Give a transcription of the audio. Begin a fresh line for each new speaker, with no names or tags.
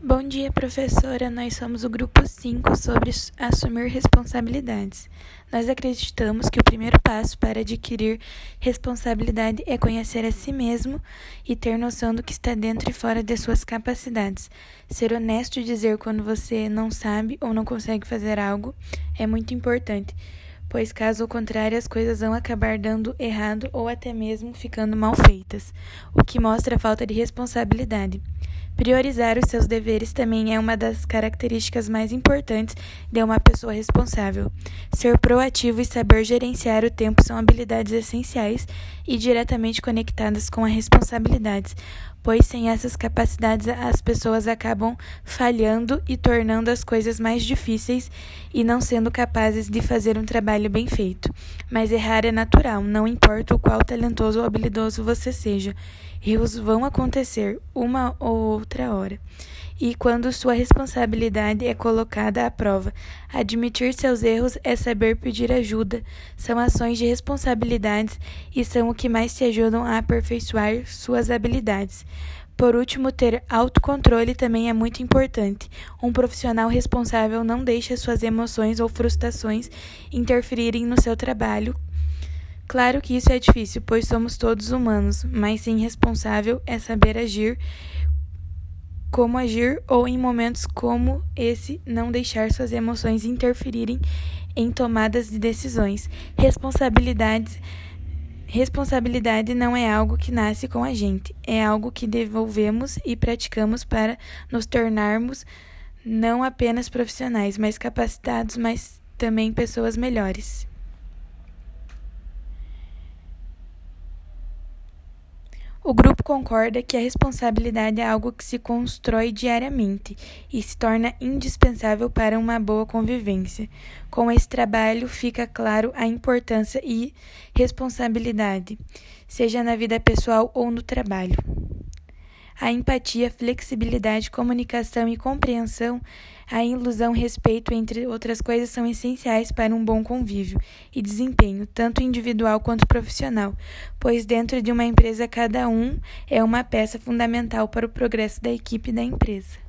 Bom dia, professora. Nós somos o grupo 5 sobre assumir responsabilidades. Nós acreditamos que o primeiro passo para adquirir responsabilidade é conhecer a si mesmo e ter noção do que está dentro e fora de suas capacidades. Ser honesto e dizer quando você não sabe ou não consegue fazer algo é muito importante, pois caso contrário as coisas vão acabar dando errado ou até mesmo ficando mal feitas, o que mostra a falta de responsabilidade. Priorizar os seus deveres também é uma das características mais importantes de uma pessoa responsável. Ser proativo e saber gerenciar o tempo são habilidades essenciais e diretamente conectadas com a responsabilidade, pois sem essas capacidades as pessoas acabam falhando e tornando as coisas mais difíceis e não sendo capazes de fazer um trabalho bem feito. Mas errar é natural, não importa o qual talentoso ou habilidoso você seja. Erros vão acontecer uma ou outra hora. E quando sua responsabilidade é colocada à prova, admitir seus erros é saber pedir ajuda, são ações de responsabilidades e são o que mais te ajudam a aperfeiçoar suas habilidades. Por último, ter autocontrole também é muito importante. Um profissional responsável não deixa suas emoções ou frustrações interferirem no seu trabalho Claro que isso é difícil, pois somos todos humanos, mas sim responsável é saber agir, como agir ou em momentos como esse não deixar suas emoções interferirem em tomadas de decisões. Responsabilidade Responsabilidade não é algo que nasce com a gente, é algo que devolvemos e praticamos para nos tornarmos não apenas profissionais, mas capacitados, mas também pessoas melhores. O grupo concorda que a responsabilidade é algo que se constrói diariamente e se torna indispensável para uma boa convivência. Com esse trabalho, fica claro a importância e responsabilidade, seja na vida pessoal ou no trabalho. A empatia, flexibilidade, comunicação e compreensão, a ilusão, respeito, entre outras coisas, são essenciais para um bom convívio e desempenho, tanto individual quanto profissional, pois dentro de uma empresa cada um é uma peça fundamental para o progresso da equipe da empresa.